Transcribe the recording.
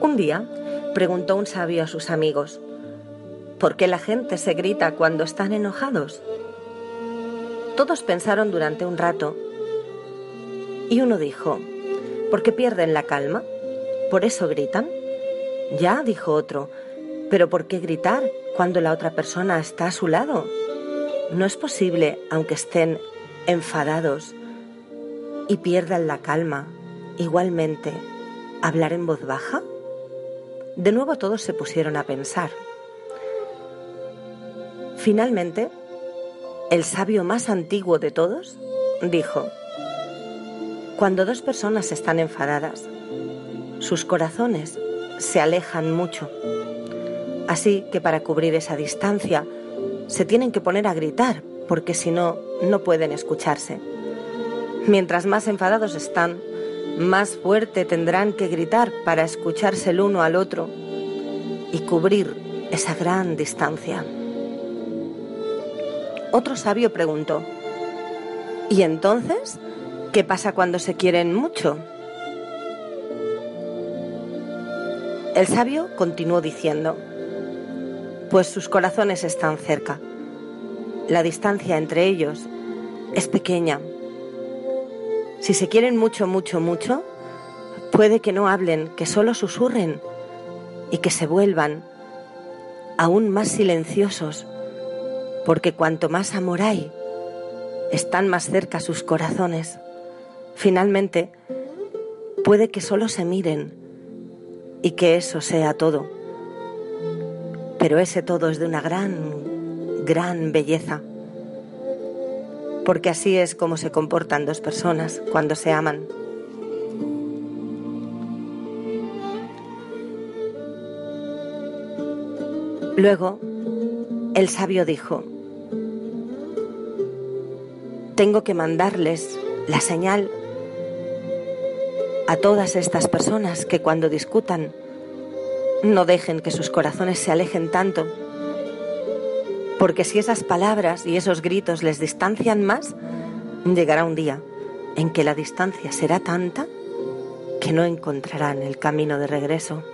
Un día preguntó un sabio a sus amigos, ¿por qué la gente se grita cuando están enojados? Todos pensaron durante un rato y uno dijo, porque pierden la calma, por eso gritan. Ya, dijo otro, pero ¿por qué gritar cuando la otra persona está a su lado? No es posible, aunque estén enfadados y pierdan la calma, igualmente, hablar en voz baja. De nuevo todos se pusieron a pensar. Finalmente, el sabio más antiguo de todos dijo, cuando dos personas están enfadadas, sus corazones se alejan mucho. Así que para cubrir esa distancia, se tienen que poner a gritar, porque si no, no pueden escucharse. Mientras más enfadados están, más fuerte tendrán que gritar para escucharse el uno al otro y cubrir esa gran distancia. Otro sabio preguntó, ¿y entonces qué pasa cuando se quieren mucho? El sabio continuó diciendo, pues sus corazones están cerca. La distancia entre ellos es pequeña si se quieren mucho, mucho, mucho, puede que no hablen, que solo susurren y que se vuelvan aún más silenciosos, porque cuanto más amor hay, están más cerca sus corazones. Finalmente, puede que solo se miren y que eso sea todo. Pero ese todo es de una gran, gran belleza porque así es como se comportan dos personas cuando se aman. Luego, el sabio dijo, tengo que mandarles la señal a todas estas personas que cuando discutan no dejen que sus corazones se alejen tanto porque si esas palabras y esos gritos les distancian más, llegará un día en que la distancia será tanta que no encontrarán el camino de regreso.